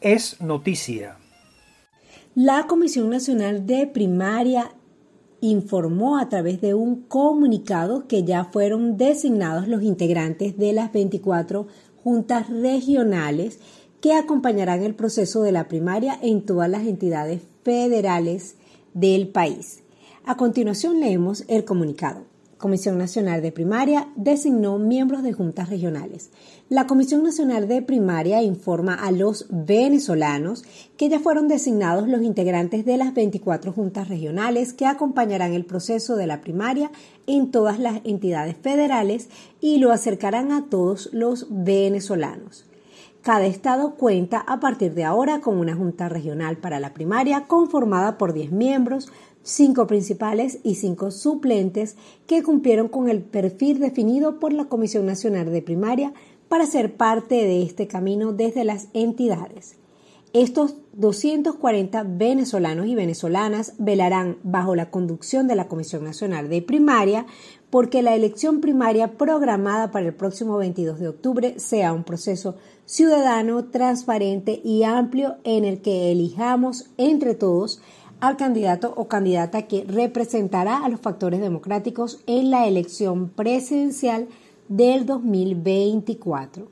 es noticia. La Comisión Nacional de Primaria informó a través de un comunicado que ya fueron designados los integrantes de las 24 juntas regionales que acompañarán el proceso de la primaria en todas las entidades federales del país. A continuación leemos el comunicado. Comisión Nacional de Primaria designó miembros de juntas regionales. La Comisión Nacional de Primaria informa a los venezolanos que ya fueron designados los integrantes de las 24 juntas regionales que acompañarán el proceso de la primaria en todas las entidades federales y lo acercarán a todos los venezolanos. Cada estado cuenta a partir de ahora con una junta regional para la primaria conformada por 10 miembros, cinco principales y cinco suplentes que cumplieron con el perfil definido por la Comisión Nacional de Primaria para ser parte de este camino desde las entidades. Estos 240 venezolanos y venezolanas velarán bajo la conducción de la Comisión Nacional de Primaria porque la elección primaria programada para el próximo 22 de octubre sea un proceso ciudadano, transparente y amplio en el que elijamos entre todos al candidato o candidata que representará a los factores democráticos en la elección presidencial del 2024.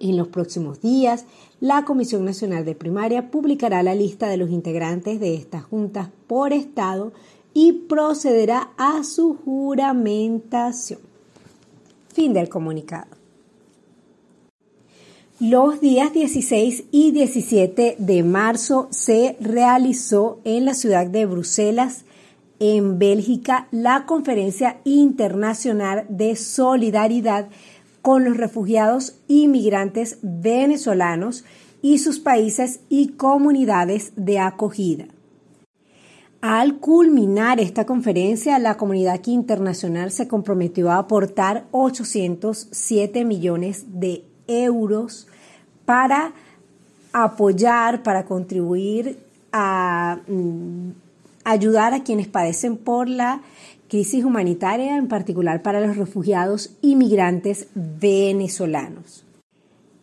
En los próximos días, la Comisión Nacional de Primaria publicará la lista de los integrantes de estas juntas por estado y procederá a su juramentación. Fin del comunicado. Los días 16 y 17 de marzo se realizó en la ciudad de Bruselas, en Bélgica, la Conferencia Internacional de Solidaridad con los refugiados y migrantes venezolanos y sus países y comunidades de acogida. Al culminar esta conferencia, la comunidad internacional se comprometió a aportar 807 millones de euros para apoyar, para contribuir a mm, ayudar a quienes padecen por la crisis humanitaria, en particular para los refugiados y migrantes venezolanos.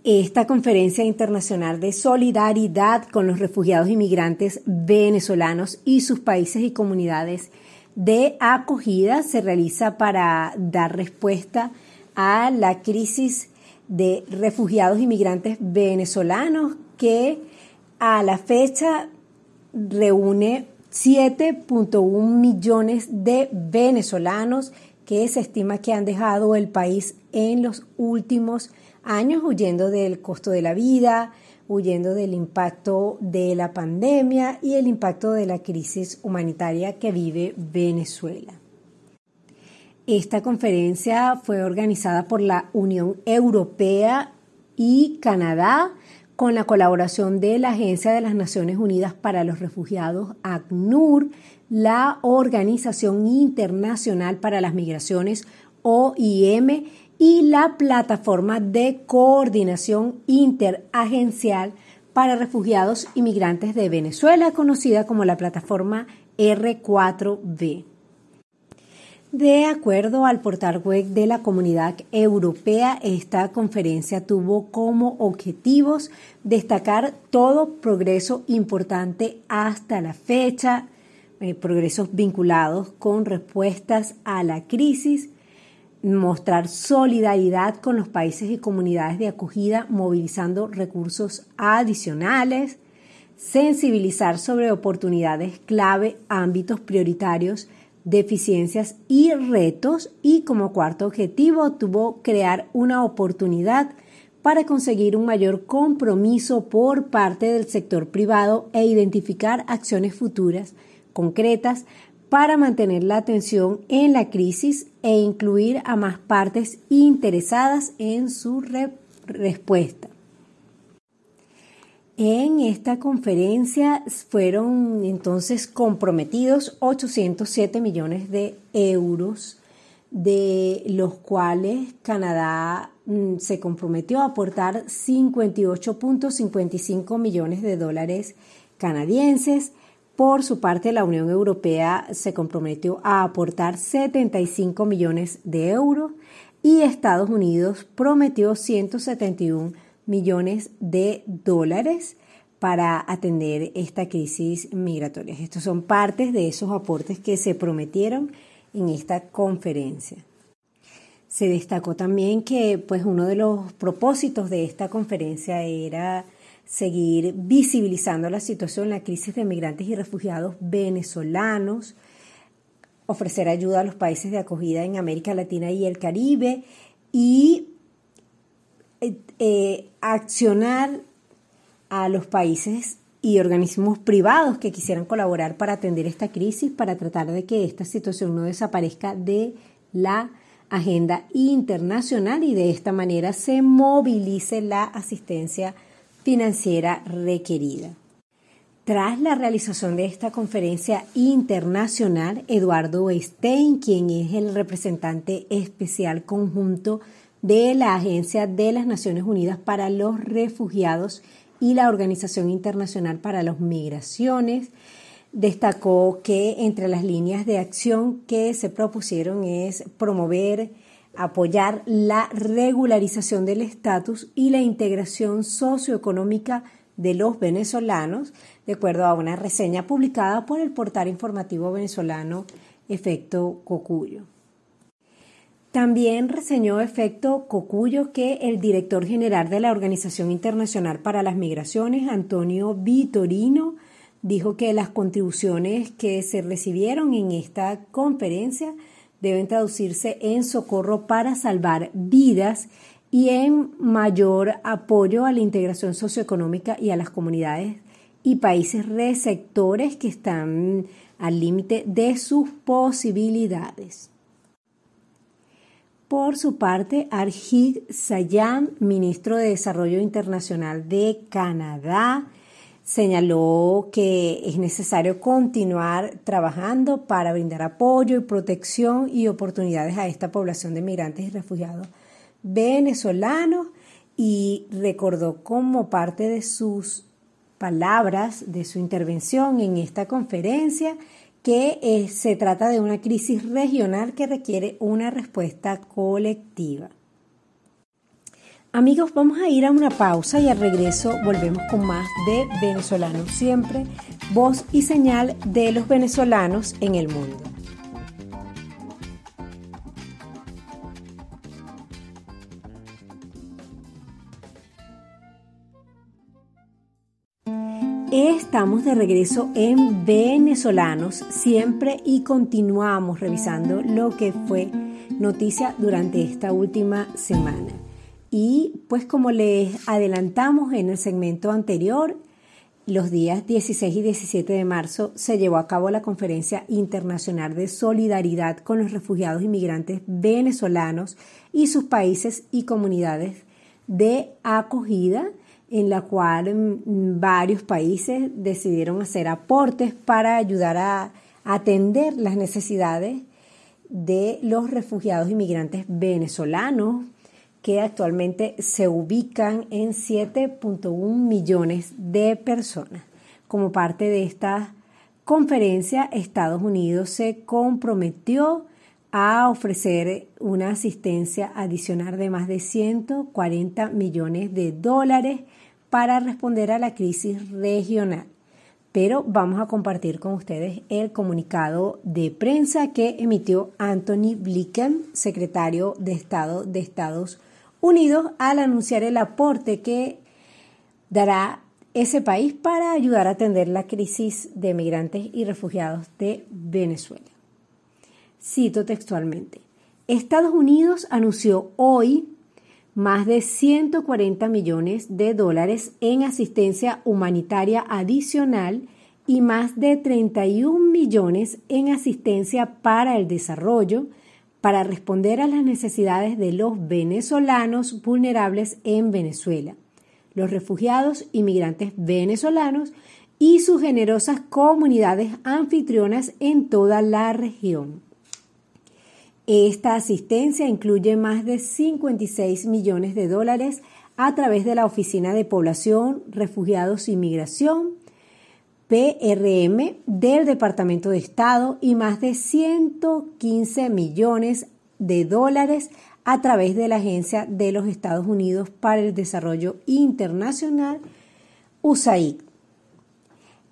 Esta conferencia internacional de solidaridad con los refugiados y migrantes venezolanos y sus países y comunidades de acogida se realiza para dar respuesta a la crisis de refugiados y migrantes venezolanos que a la fecha reúne 7.1 millones de venezolanos que se estima que han dejado el país en los últimos años huyendo del costo de la vida, huyendo del impacto de la pandemia y el impacto de la crisis humanitaria que vive Venezuela. Esta conferencia fue organizada por la Unión Europea y Canadá con la colaboración de la Agencia de las Naciones Unidas para los Refugiados, ACNUR, la Organización Internacional para las Migraciones, OIM, y la Plataforma de Coordinación Interagencial para Refugiados y Migrantes de Venezuela, conocida como la Plataforma R4B. De acuerdo al portal web de la Comunidad Europea, esta conferencia tuvo como objetivos destacar todo progreso importante hasta la fecha, eh, progresos vinculados con respuestas a la crisis, mostrar solidaridad con los países y comunidades de acogida movilizando recursos adicionales, sensibilizar sobre oportunidades clave, ámbitos prioritarios, deficiencias y retos y como cuarto objetivo tuvo crear una oportunidad para conseguir un mayor compromiso por parte del sector privado e identificar acciones futuras concretas para mantener la atención en la crisis e incluir a más partes interesadas en su respuesta. En esta conferencia fueron entonces comprometidos 807 millones de euros, de los cuales Canadá mm, se comprometió a aportar 58.55 millones de dólares canadienses. Por su parte, la Unión Europea se comprometió a aportar 75 millones de euros y Estados Unidos prometió 171 millones de dólares para atender esta crisis migratoria. Estos son partes de esos aportes que se prometieron en esta conferencia. Se destacó también que pues uno de los propósitos de esta conferencia era seguir visibilizando la situación, la crisis de migrantes y refugiados venezolanos, ofrecer ayuda a los países de acogida en América Latina y el Caribe y eh, eh, accionar a los países y organismos privados que quisieran colaborar para atender esta crisis, para tratar de que esta situación no desaparezca de la agenda internacional y de esta manera se movilice la asistencia financiera requerida. Tras la realización de esta conferencia internacional, Eduardo Stein, quien es el representante especial conjunto de la Agencia de las Naciones Unidas para los Refugiados y la Organización Internacional para las Migraciones, destacó que entre las líneas de acción que se propusieron es promover, apoyar la regularización del estatus y la integración socioeconómica de los venezolanos, de acuerdo a una reseña publicada por el portal informativo venezolano Efecto Cocuyo. También reseñó Efecto Cocuyo que el director general de la Organización Internacional para las Migraciones, Antonio Vitorino, dijo que las contribuciones que se recibieron en esta conferencia deben traducirse en socorro para salvar vidas y en mayor apoyo a la integración socioeconómica y a las comunidades y países receptores que están al límite de sus posibilidades. Por su parte, Arjit Sayan, ministro de Desarrollo Internacional de Canadá, Señaló que es necesario continuar trabajando para brindar apoyo y protección y oportunidades a esta población de migrantes y refugiados venezolanos y recordó como parte de sus palabras, de su intervención en esta conferencia, que eh, se trata de una crisis regional que requiere una respuesta colectiva. Amigos, vamos a ir a una pausa y al regreso volvemos con más de Venezolanos Siempre, voz y señal de los venezolanos en el mundo. Estamos de regreso en Venezolanos siempre y continuamos revisando lo que fue noticia durante esta última semana. Y pues como les adelantamos en el segmento anterior, los días 16 y 17 de marzo se llevó a cabo la Conferencia Internacional de Solidaridad con los Refugiados Inmigrantes Venezolanos y sus países y comunidades de acogida, en la cual mm, varios países decidieron hacer aportes para ayudar a atender las necesidades de los refugiados inmigrantes venezolanos, que actualmente se ubican en 7.1 millones de personas. Como parte de esta conferencia, Estados Unidos se comprometió a ofrecer una asistencia adicional de más de 140 millones de dólares para responder a la crisis regional. Pero vamos a compartir con ustedes el comunicado de prensa que emitió Anthony Blinken, secretario de Estado de Estados Unidos al anunciar el aporte que dará ese país para ayudar a atender la crisis de migrantes y refugiados de Venezuela. Cito textualmente, Estados Unidos anunció hoy más de 140 millones de dólares en asistencia humanitaria adicional y más de 31 millones en asistencia para el desarrollo, para responder a las necesidades de los venezolanos vulnerables en Venezuela, los refugiados inmigrantes venezolanos y sus generosas comunidades anfitrionas en toda la región. Esta asistencia incluye más de 56 millones de dólares a través de la Oficina de Población, Refugiados y Migración, PRM del Departamento de Estado y más de 115 millones de dólares a través de la Agencia de los Estados Unidos para el Desarrollo Internacional, USAID.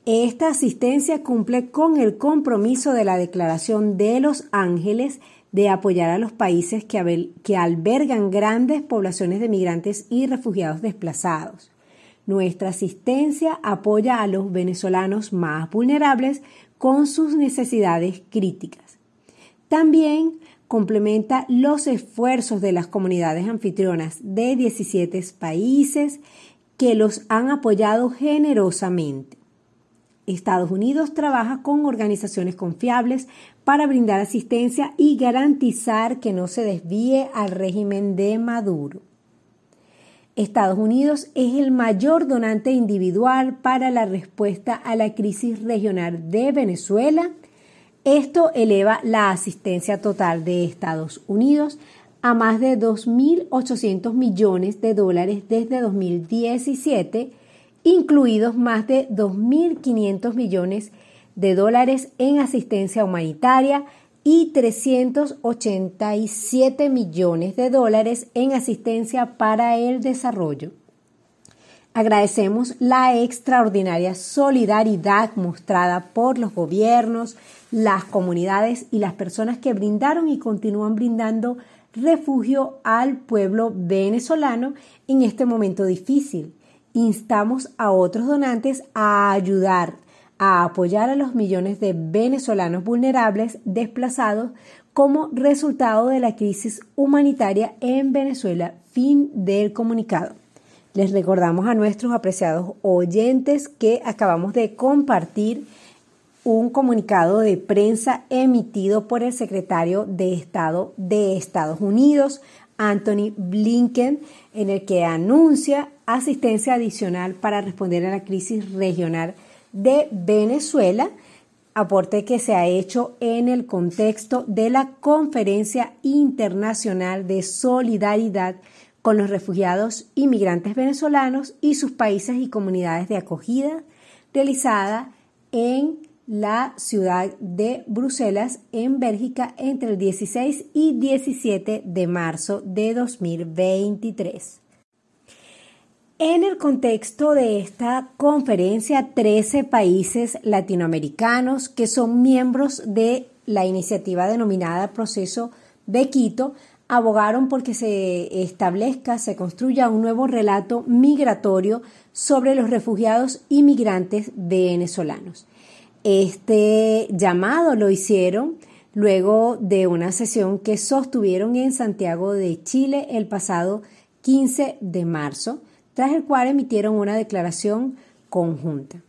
Esta asistencia cumple con el compromiso de la Declaración de los Ángeles de apoyar a los países que, que albergan grandes poblaciones de migrantes y refugiados desplazados. Nuestra asistencia apoya a los venezolanos más vulnerables con sus necesidades críticas. También complementa los esfuerzos de las comunidades anfitrionas de 17 países que los han apoyado generosamente. Estados Unidos trabaja con organizaciones confiables para brindar asistencia y garantizar que no se desvíe al régimen de Maduro. Estados Unidos es el mayor donante individual para la respuesta a la crisis regional de Venezuela. Esto eleva la asistencia total de Estados Unidos a más de 2.800 millones de dólares desde 2017, incluidos más de 2.500 millones de dólares en asistencia humanitaria y 387 millones de dólares en asistencia para el desarrollo. Agradecemos la extraordinaria solidaridad mostrada por los gobiernos, las comunidades y las personas que brindaron y continúan brindando refugio al pueblo venezolano en este momento difícil. Instamos a otros donantes a ayudar a apoyar a los millones de venezolanos vulnerables desplazados como resultado de la crisis humanitaria en Venezuela. Fin del comunicado. Les recordamos a nuestros apreciados oyentes que acabamos de compartir un comunicado de prensa emitido por el secretario de Estado de Estados Unidos, Anthony Blinken, en el que anuncia asistencia adicional para responder a la crisis regional de Venezuela, aporte que se ha hecho en el contexto de la Conferencia Internacional de Solidaridad con los Refugiados Inmigrantes Venezolanos y sus países y comunidades de acogida, realizada en la ciudad de Bruselas, en Bélgica, entre el 16 y 17 de marzo de 2023. En el contexto de esta conferencia, 13 países latinoamericanos que son miembros de la iniciativa denominada Proceso de Quito abogaron porque se establezca, se construya un nuevo relato migratorio sobre los refugiados y migrantes venezolanos. Este llamado lo hicieron luego de una sesión que sostuvieron en Santiago de Chile el pasado 15 de marzo tras el cual emitieron una declaración conjunta.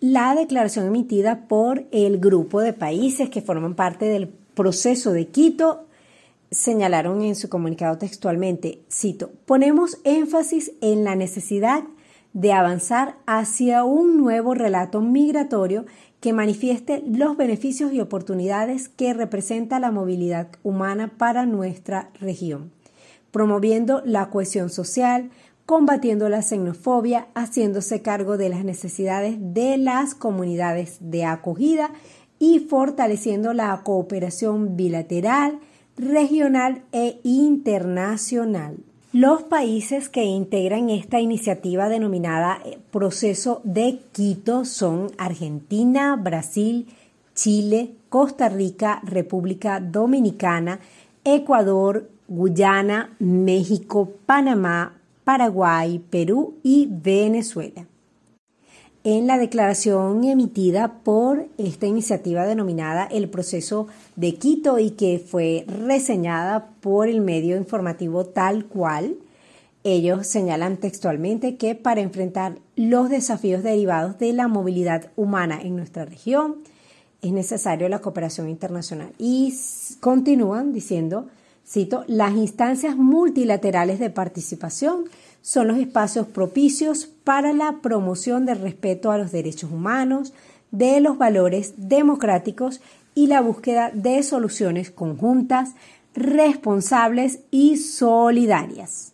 La declaración emitida por el grupo de países que forman parte del proceso de Quito señalaron en su comunicado textualmente, cito, ponemos énfasis en la necesidad de avanzar hacia un nuevo relato migratorio que manifieste los beneficios y oportunidades que representa la movilidad humana para nuestra región promoviendo la cohesión social, combatiendo la xenofobia, haciéndose cargo de las necesidades de las comunidades de acogida y fortaleciendo la cooperación bilateral, regional e internacional. Los países que integran esta iniciativa denominada eh, Proceso de Quito son Argentina, Brasil, Chile, Costa Rica, República Dominicana, Ecuador, Guyana, México, Panamá, Paraguay, Perú y Venezuela. En la declaración emitida por esta iniciativa denominada el proceso de Quito y que fue reseñada por el medio informativo tal cual, ellos señalan textualmente que para enfrentar los desafíos derivados de la movilidad humana en nuestra región es necesario la cooperación internacional. Y continúan diciendo Cito, las instancias multilaterales de participación son los espacios propicios para la promoción del respeto a los derechos humanos, de los valores democráticos y la búsqueda de soluciones conjuntas, responsables y solidarias.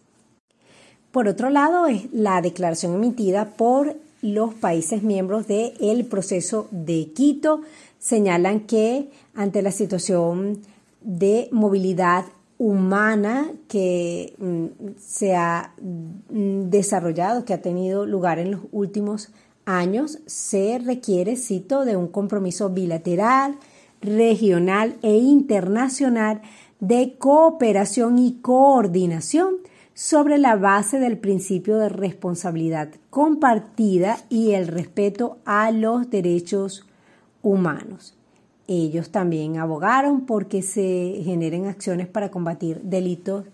Por otro lado, es la declaración emitida por los países miembros del proceso de Quito señalan que ante la situación de movilidad humana que mm, se ha mm, desarrollado, que ha tenido lugar en los últimos años, se requiere, cito, de un compromiso bilateral, regional e internacional de cooperación y coordinación sobre la base del principio de responsabilidad compartida y el respeto a los derechos humanos. Ellos también abogaron porque se generen acciones para combatir delitos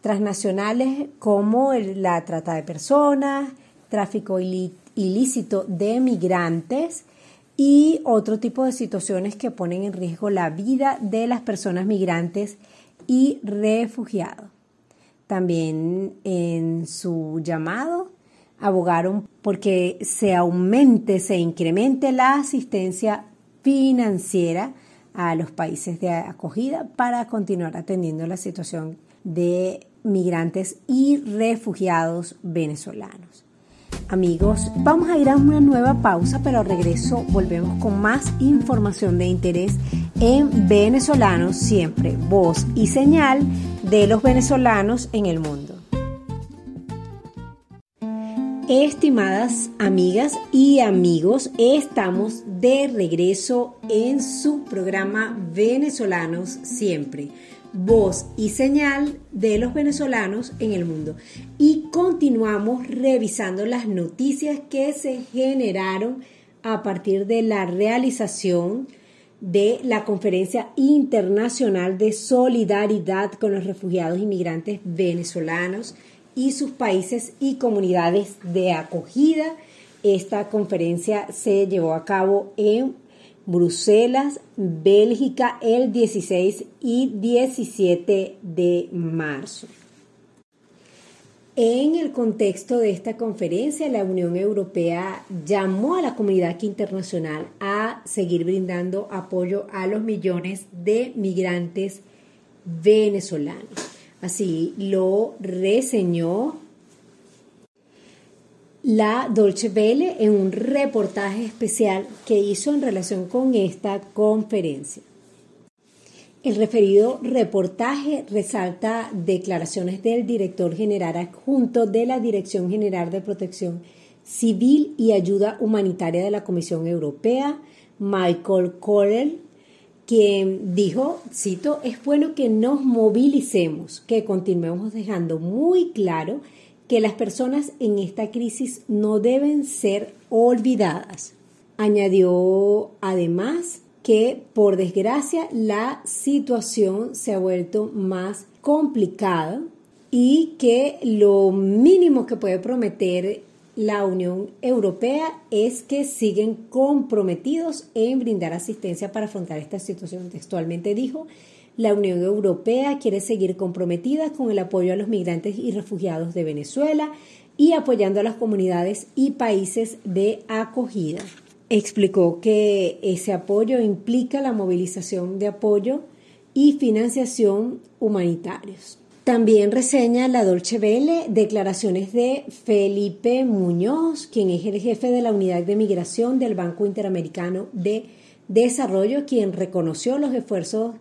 transnacionales como la trata de personas, tráfico ilícito de migrantes y otro tipo de situaciones que ponen en riesgo la vida de las personas migrantes y refugiados. También en su llamado abogaron porque se aumente, se incremente la asistencia financiera a los países de acogida para continuar atendiendo la situación de migrantes y refugiados venezolanos. Amigos, vamos a ir a una nueva pausa, pero regreso volvemos con más información de interés en venezolanos siempre, voz y señal de los venezolanos en el mundo. Estimadas amigas y amigos, estamos de regreso en su programa Venezolanos Siempre, voz y señal de los venezolanos en el mundo. Y continuamos revisando las noticias que se generaron a partir de la realización de la Conferencia Internacional de Solidaridad con los Refugiados Inmigrantes Venezolanos y sus países y comunidades de acogida. Esta conferencia se llevó a cabo en Bruselas, Bélgica, el 16 y 17 de marzo. En el contexto de esta conferencia, la Unión Europea llamó a la comunidad internacional a seguir brindando apoyo a los millones de migrantes venezolanos. Así lo reseñó la Dolce Welle en un reportaje especial que hizo en relación con esta conferencia. El referido reportaje resalta declaraciones del director general adjunto de la Dirección General de Protección Civil y Ayuda Humanitaria de la Comisión Europea, Michael Correll, quien dijo, cito, es bueno que nos movilicemos, que continuemos dejando muy claro que las personas en esta crisis no deben ser olvidadas. Añadió además que por desgracia la situación se ha vuelto más complicada y que lo mínimo que puede prometer la Unión Europea es que siguen comprometidos en brindar asistencia para afrontar esta situación. Textualmente dijo, la Unión Europea quiere seguir comprometida con el apoyo a los migrantes y refugiados de Venezuela y apoyando a las comunidades y países de acogida. Explicó que ese apoyo implica la movilización de apoyo y financiación humanitarios. También reseña la Dolce Vele declaraciones de Felipe Muñoz, quien es el jefe de la unidad de migración del Banco Interamericano de Desarrollo, quien reconoció los esfuerzos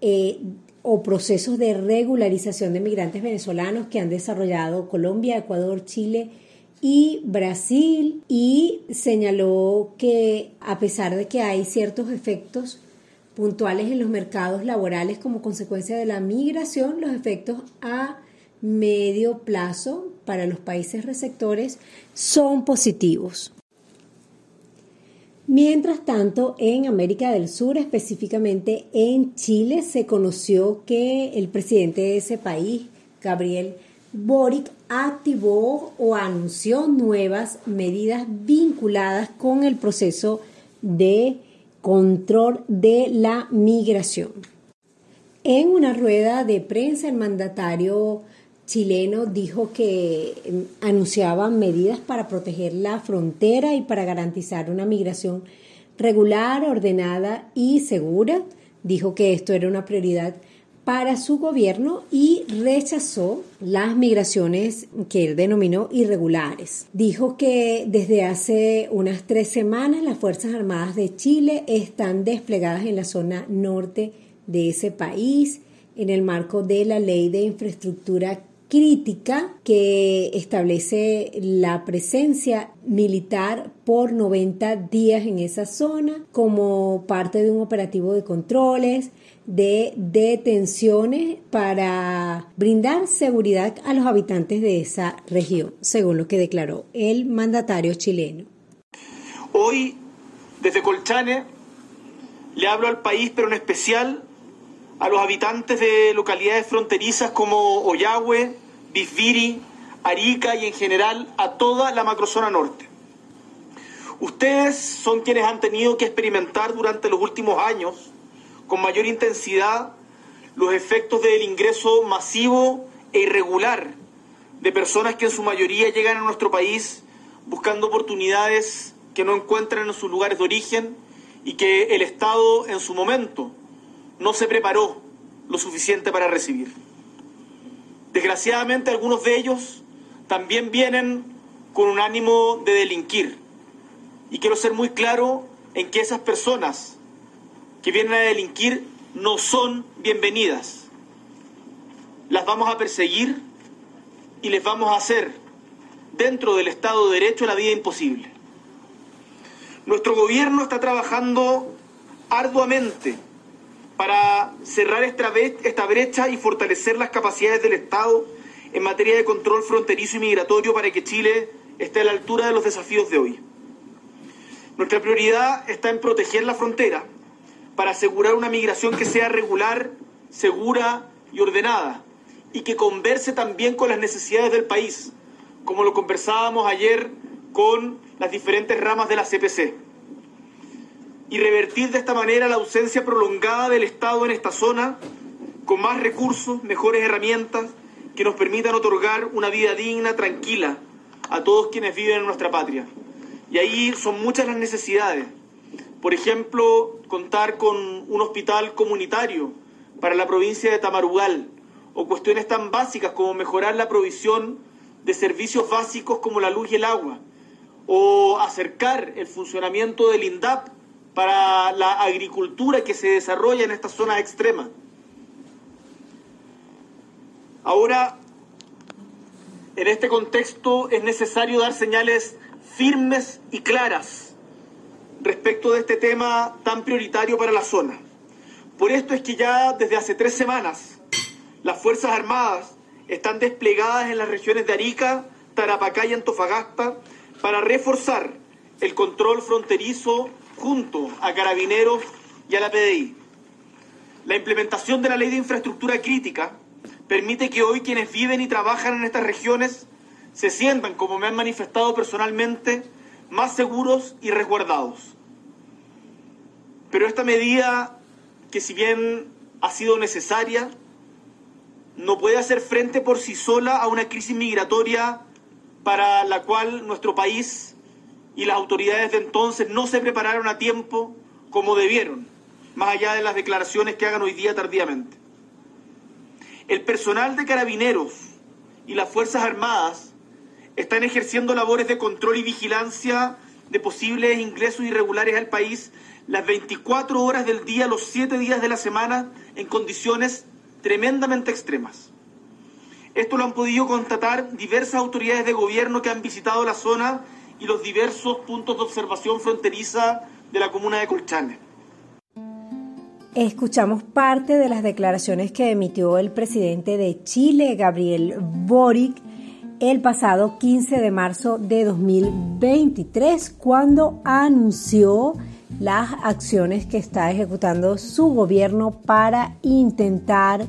eh, o procesos de regularización de migrantes venezolanos que han desarrollado Colombia, Ecuador, Chile y Brasil y señaló que a pesar de que hay ciertos efectos puntuales en los mercados laborales como consecuencia de la migración, los efectos a medio plazo para los países receptores son positivos. Mientras tanto, en América del Sur, específicamente en Chile, se conoció que el presidente de ese país, Gabriel Boric, activó o anunció nuevas medidas vinculadas con el proceso de control de la migración. En una rueda de prensa, el mandatario chileno dijo que em, anunciaba medidas para proteger la frontera y para garantizar una migración regular, ordenada y segura. Dijo que esto era una prioridad para su gobierno y rechazó las migraciones que él denominó irregulares. Dijo que desde hace unas tres semanas las Fuerzas Armadas de Chile están desplegadas en la zona norte de ese país, en el marco de la Ley de Infraestructura crítica que establece la presencia militar por 90 días en esa zona como parte de un operativo de controles, de detenciones para brindar seguridad a los habitantes de esa región, según lo que declaró el mandatario chileno. Hoy, desde Colchane, le hablo al país, pero en especial a los habitantes de localidades fronterizas como Oyagüe, Bisbiri, Arica y en general a toda la macrozona norte. Ustedes son quienes han tenido que experimentar durante los últimos años con mayor intensidad los efectos del ingreso masivo e irregular de personas que en su mayoría llegan a nuestro país buscando oportunidades que no encuentran en sus lugares de origen y que el Estado en su momento no se preparó lo suficiente para recibir. Desgraciadamente algunos de ellos también vienen con un ánimo de delinquir. Y quiero ser muy claro en que esas personas que vienen a delinquir no son bienvenidas. Las vamos a perseguir y les vamos a hacer dentro del Estado de Derecho la vida imposible. Nuestro gobierno está trabajando arduamente para cerrar esta brecha y fortalecer las capacidades del Estado en materia de control fronterizo y migratorio para que Chile esté a la altura de los desafíos de hoy. Nuestra prioridad está en proteger la frontera para asegurar una migración que sea regular, segura y ordenada y que converse también con las necesidades del país, como lo conversábamos ayer con las diferentes ramas de la CPC y revertir de esta manera la ausencia prolongada del Estado en esta zona con más recursos, mejores herramientas que nos permitan otorgar una vida digna, tranquila a todos quienes viven en nuestra patria. Y ahí son muchas las necesidades. Por ejemplo, contar con un hospital comunitario para la provincia de Tamarugal o cuestiones tan básicas como mejorar la provisión de servicios básicos como la luz y el agua o acercar el funcionamiento del INDAP para la agricultura que se desarrolla en estas zonas extremas. Ahora, en este contexto es necesario dar señales firmes y claras respecto de este tema tan prioritario para la zona. Por esto es que ya desde hace tres semanas las Fuerzas Armadas están desplegadas en las regiones de Arica, Tarapacá y Antofagasta para reforzar el control fronterizo junto a Carabineros y a la PDI. La implementación de la ley de infraestructura crítica permite que hoy quienes viven y trabajan en estas regiones se sientan, como me han manifestado personalmente, más seguros y resguardados. Pero esta medida, que si bien ha sido necesaria, no puede hacer frente por sí sola a una crisis migratoria para la cual nuestro país y las autoridades de entonces no se prepararon a tiempo como debieron, más allá de las declaraciones que hagan hoy día tardíamente. El personal de carabineros y las Fuerzas Armadas están ejerciendo labores de control y vigilancia de posibles ingresos irregulares al país las 24 horas del día, los 7 días de la semana, en condiciones tremendamente extremas. Esto lo han podido constatar diversas autoridades de gobierno que han visitado la zona y los diversos puntos de observación fronteriza de la comuna de Colchane. Escuchamos parte de las declaraciones que emitió el presidente de Chile, Gabriel Boric, el pasado 15 de marzo de 2023, cuando anunció las acciones que está ejecutando su gobierno para intentar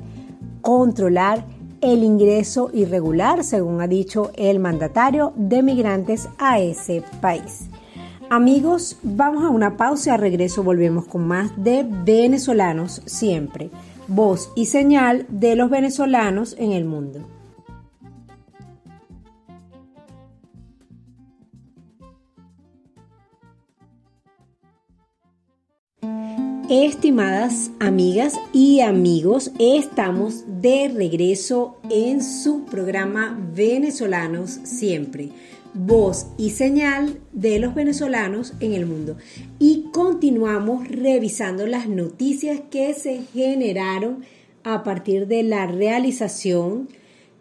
controlar el ingreso irregular, según ha dicho el mandatario, de migrantes a ese país. Amigos, vamos a una pausa y a regreso volvemos con más de venezolanos siempre, voz y señal de los venezolanos en el mundo. Estimadas amigas y amigos, estamos de regreso en su programa Venezolanos Siempre, voz y señal de los venezolanos en el mundo. Y continuamos revisando las noticias que se generaron a partir de la realización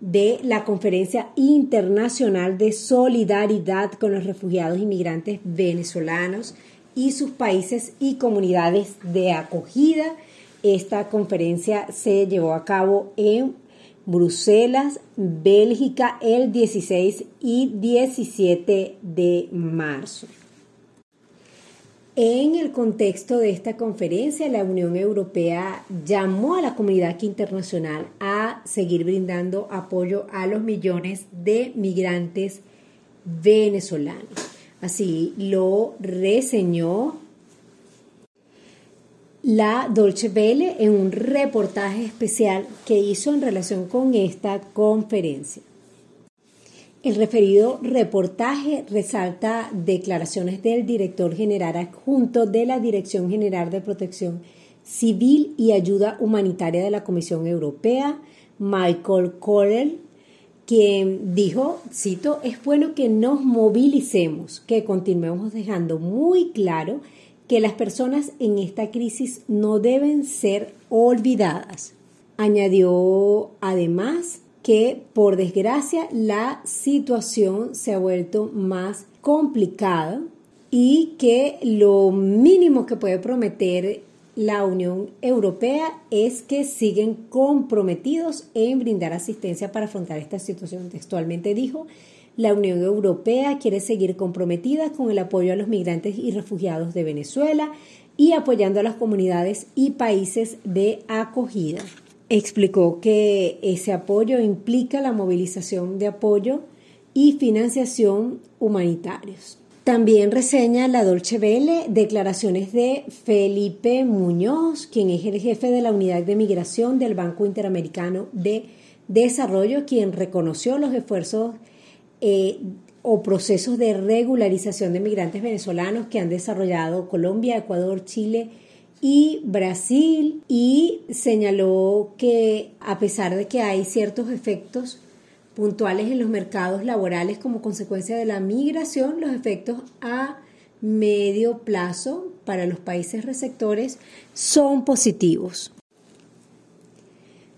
de la Conferencia Internacional de Solidaridad con los Refugiados Inmigrantes Venezolanos y sus países y comunidades de acogida. Esta conferencia se llevó a cabo en Bruselas, Bélgica, el 16 y 17 de marzo. En el contexto de esta conferencia, la Unión Europea llamó a la comunidad internacional a seguir brindando apoyo a los millones de migrantes venezolanos. Así lo reseñó la Dolce Welle en un reportaje especial que hizo en relación con esta conferencia. El referido reportaje resalta declaraciones del director general adjunto de la Dirección General de Protección Civil y Ayuda Humanitaria de la Comisión Europea, Michael Correll, quien dijo, cito, es bueno que nos movilicemos, que continuemos dejando muy claro que las personas en esta crisis no deben ser olvidadas. Añadió además que por desgracia la situación se ha vuelto más complicada y que lo mínimo que puede prometer la Unión Europea es que siguen comprometidos en brindar asistencia para afrontar esta situación. Textualmente dijo, la Unión Europea quiere seguir comprometida con el apoyo a los migrantes y refugiados de Venezuela y apoyando a las comunidades y países de acogida explicó que ese apoyo implica la movilización de apoyo y financiación humanitarios. También reseña la Dolce Vele declaraciones de Felipe Muñoz, quien es el jefe de la unidad de migración del Banco Interamericano de Desarrollo, quien reconoció los esfuerzos eh, o procesos de regularización de migrantes venezolanos que han desarrollado Colombia, Ecuador, Chile, y Brasil y señaló que a pesar de que hay ciertos efectos puntuales en los mercados laborales como consecuencia de la migración, los efectos a medio plazo para los países receptores son positivos.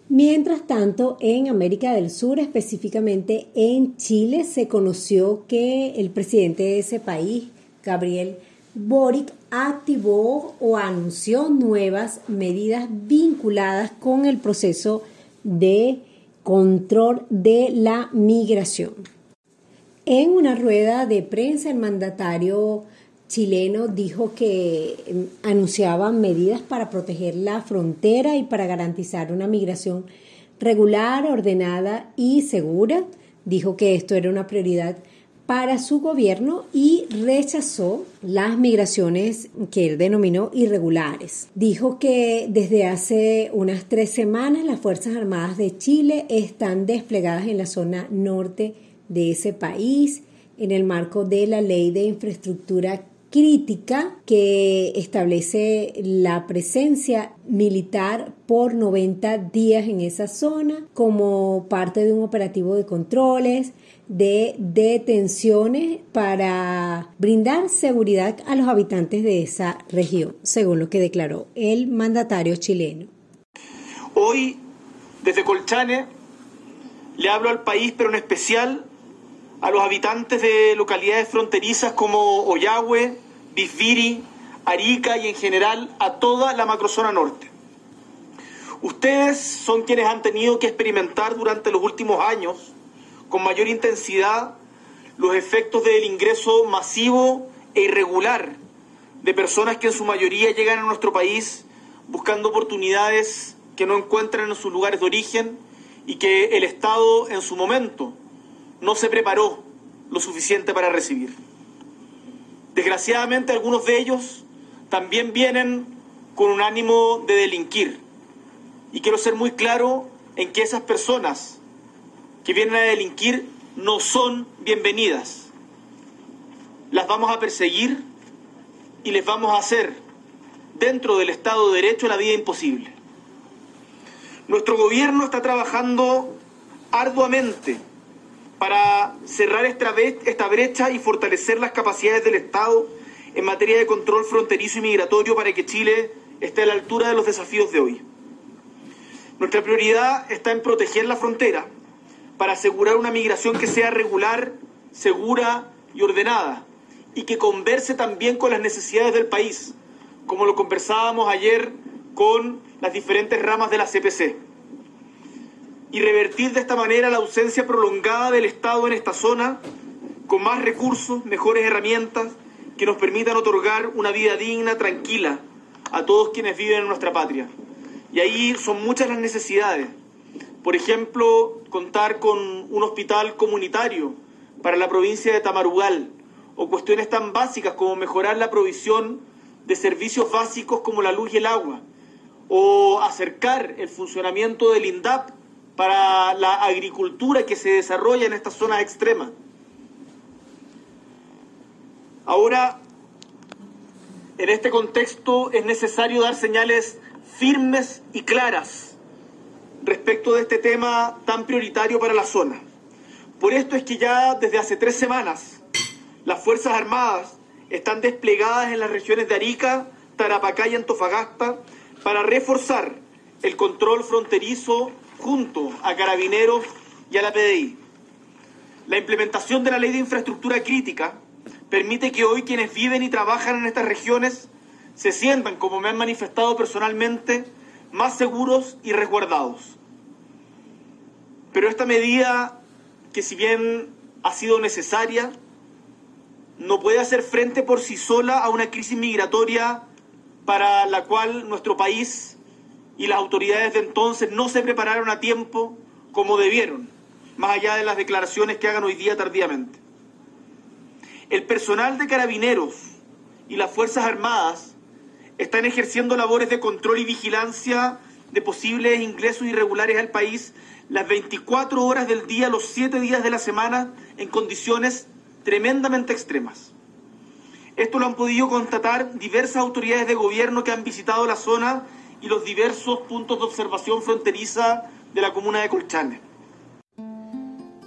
Mientras tanto, en América del Sur, específicamente en Chile, se conoció que el presidente de ese país, Gabriel Boric activó o anunció nuevas medidas vinculadas con el proceso de control de la migración. En una rueda de prensa, el mandatario chileno dijo que em, anunciaba medidas para proteger la frontera y para garantizar una migración regular, ordenada y segura. Dijo que esto era una prioridad para su gobierno y rechazó las migraciones que él denominó irregulares. Dijo que desde hace unas tres semanas las Fuerzas Armadas de Chile están desplegadas en la zona norte de ese país en el marco de la ley de infraestructura crítica que establece la presencia militar por 90 días en esa zona como parte de un operativo de controles, de detenciones para brindar seguridad a los habitantes de esa región, según lo que declaró el mandatario chileno. Hoy, desde Colchane, le hablo al país, pero en especial a los habitantes de localidades fronterizas como Oyagüe, Bisbiri, Arica y en general a toda la macrozona norte. Ustedes son quienes han tenido que experimentar durante los últimos años con mayor intensidad los efectos del ingreso masivo e irregular de personas que en su mayoría llegan a nuestro país buscando oportunidades que no encuentran en sus lugares de origen y que el Estado en su momento no se preparó lo suficiente para recibir. Desgraciadamente algunos de ellos también vienen con un ánimo de delinquir. Y quiero ser muy claro en que esas personas que vienen a delinquir no son bienvenidas. Las vamos a perseguir y les vamos a hacer dentro del Estado de Derecho la vida imposible. Nuestro gobierno está trabajando arduamente para cerrar esta brecha y fortalecer las capacidades del Estado en materia de control fronterizo y migratorio para que Chile esté a la altura de los desafíos de hoy. Nuestra prioridad está en proteger la frontera para asegurar una migración que sea regular, segura y ordenada y que converse también con las necesidades del país, como lo conversábamos ayer con las diferentes ramas de la CPC. Y revertir de esta manera la ausencia prolongada del Estado en esta zona con más recursos, mejores herramientas que nos permitan otorgar una vida digna, tranquila a todos quienes viven en nuestra patria. Y ahí son muchas las necesidades. Por ejemplo, contar con un hospital comunitario para la provincia de Tamarugal, o cuestiones tan básicas como mejorar la provisión de servicios básicos como la luz y el agua, o acercar el funcionamiento del INDAP para la agricultura que se desarrolla en estas zonas extremas. Ahora, en este contexto es necesario dar señales firmes y claras respecto de este tema tan prioritario para la zona. Por esto es que ya desde hace tres semanas las Fuerzas Armadas están desplegadas en las regiones de Arica, Tarapacá y Antofagasta para reforzar el control fronterizo junto a carabineros y a la PDI. La implementación de la ley de infraestructura crítica permite que hoy quienes viven y trabajan en estas regiones se sientan, como me han manifestado personalmente, más seguros y resguardados. Pero esta medida, que si bien ha sido necesaria, no puede hacer frente por sí sola a una crisis migratoria para la cual nuestro país y las autoridades de entonces no se prepararon a tiempo como debieron, más allá de las declaraciones que hagan hoy día tardíamente. El personal de carabineros y las Fuerzas Armadas están ejerciendo labores de control y vigilancia de posibles ingresos irregulares al país las 24 horas del día, los 7 días de la semana, en condiciones tremendamente extremas. Esto lo han podido constatar diversas autoridades de gobierno que han visitado la zona y los diversos puntos de observación fronteriza de la comuna de Colchane.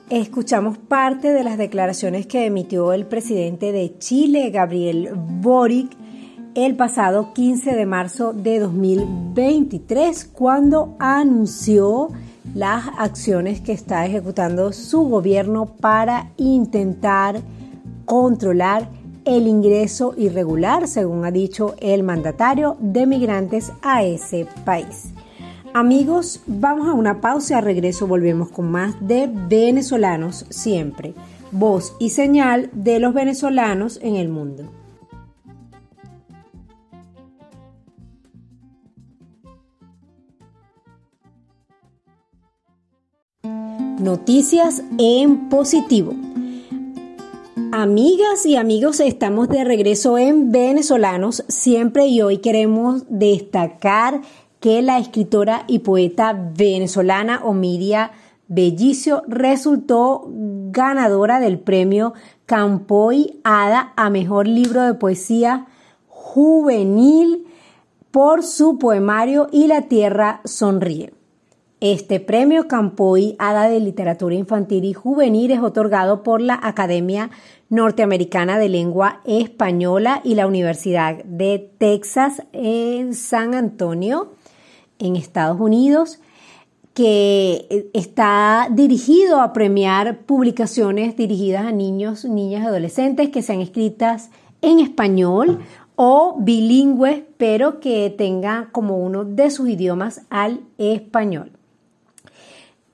Escuchamos parte de las declaraciones que emitió el presidente de Chile, Gabriel Boric, el pasado 15 de marzo de 2023, cuando anunció las acciones que está ejecutando su gobierno para intentar controlar el ingreso irregular, según ha dicho el mandatario, de migrantes a ese país. Amigos, vamos a una pausa y a regreso volvemos con más de venezolanos siempre, voz y señal de los venezolanos en el mundo. Noticias en positivo. Amigas y amigos, estamos de regreso en Venezolanos siempre y hoy queremos destacar que la escritora y poeta venezolana Omiria Bellicio resultó ganadora del premio Campoy Ada a Mejor Libro de Poesía Juvenil por su poemario Y la Tierra Sonríe. Este premio Campoy Hada de Literatura Infantil y Juvenil es otorgado por la Academia Norteamericana de Lengua Española y la Universidad de Texas en San Antonio, en Estados Unidos, que está dirigido a premiar publicaciones dirigidas a niños, niñas y adolescentes que sean escritas en español o bilingües, pero que tengan como uno de sus idiomas al español.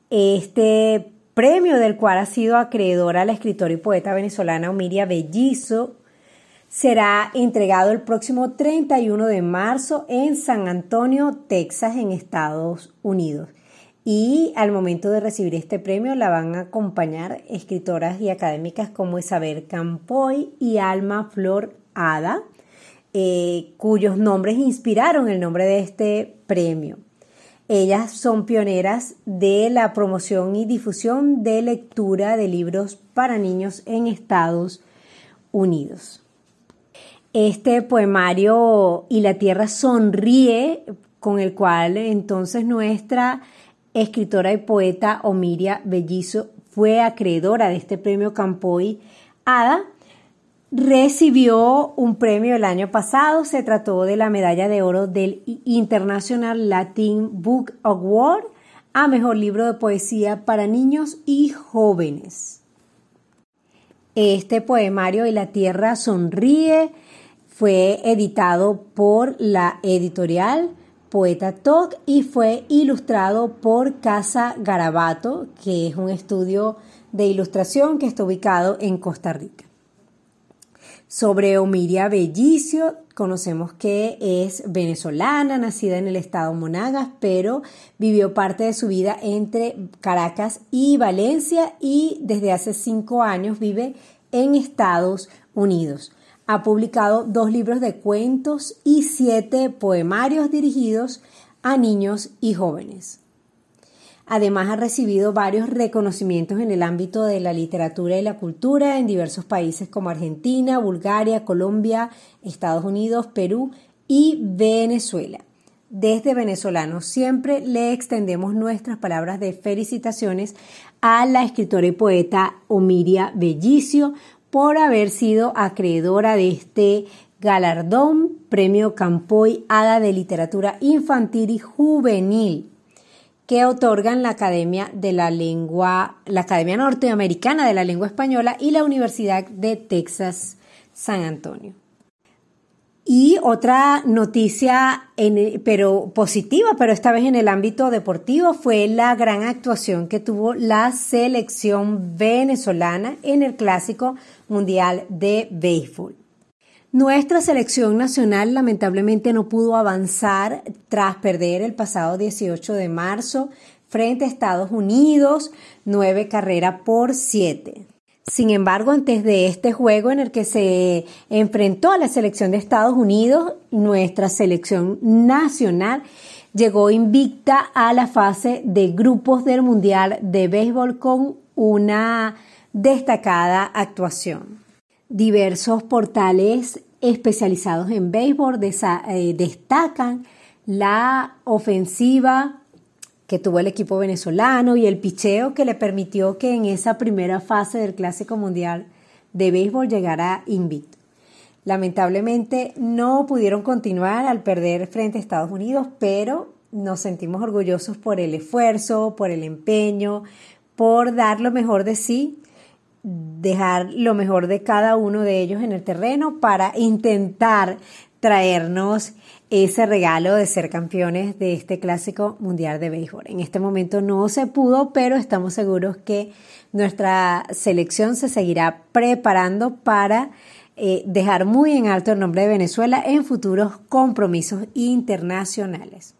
Este premio del cual ha sido acreedora la escritora y poeta venezolana Omiria Bellizo será entregado el próximo 31 de marzo en San Antonio, Texas, en Estados Unidos. Y al momento de recibir este premio la van a acompañar escritoras y académicas como Isabel Campoy y Alma Flor Ada, eh, cuyos nombres inspiraron el nombre de este premio. Ellas son pioneras de la promoción y difusión de lectura de libros para niños en Estados Unidos. Este poemario Y la Tierra sonríe, con el cual entonces nuestra escritora y poeta Omiria Bellizo fue acreedora de este premio Campoy Ada, recibió un premio el año pasado. Se trató de la medalla de oro del International Latin Book Award a Mejor Libro de Poesía para Niños y Jóvenes. Este poemario y la Tierra Sonríe fue editado por la editorial Poeta Talk y fue ilustrado por Casa Garabato, que es un estudio de ilustración que está ubicado en Costa Rica. Sobre Omiria Bellicio, conocemos que es venezolana, nacida en el estado Monagas, pero vivió parte de su vida entre Caracas y Valencia y desde hace cinco años vive en Estados Unidos. Ha publicado dos libros de cuentos y siete poemarios dirigidos a niños y jóvenes. Además ha recibido varios reconocimientos en el ámbito de la literatura y la cultura en diversos países como Argentina, Bulgaria, Colombia, Estados Unidos, Perú y Venezuela. Desde venezolanos siempre le extendemos nuestras palabras de felicitaciones a la escritora y poeta Omiria Bellicio por haber sido acreedora de este galardón, Premio Campoy Hada de Literatura Infantil y Juvenil que otorgan la Academia de la Lengua, la Academia Norteamericana de la Lengua Española y la Universidad de Texas San Antonio. Y otra noticia, pero positiva, pero esta vez en el ámbito deportivo, fue la gran actuación que tuvo la selección venezolana en el Clásico Mundial de Béisbol. Nuestra selección nacional lamentablemente no pudo avanzar tras perder el pasado 18 de marzo frente a Estados Unidos, nueve carreras por siete. Sin embargo, antes de este juego en el que se enfrentó a la selección de Estados Unidos, nuestra selección nacional llegó invicta a la fase de grupos del Mundial de Béisbol con una destacada actuación. Diversos portales especializados en béisbol eh, destacan la ofensiva que tuvo el equipo venezolano y el picheo que le permitió que en esa primera fase del Clásico Mundial de Béisbol llegara invicto. Lamentablemente no pudieron continuar al perder frente a Estados Unidos, pero nos sentimos orgullosos por el esfuerzo, por el empeño, por dar lo mejor de sí dejar lo mejor de cada uno de ellos en el terreno para intentar traernos ese regalo de ser campeones de este clásico mundial de béisbol. En este momento no se pudo, pero estamos seguros que nuestra selección se seguirá preparando para eh, dejar muy en alto el nombre de Venezuela en futuros compromisos internacionales.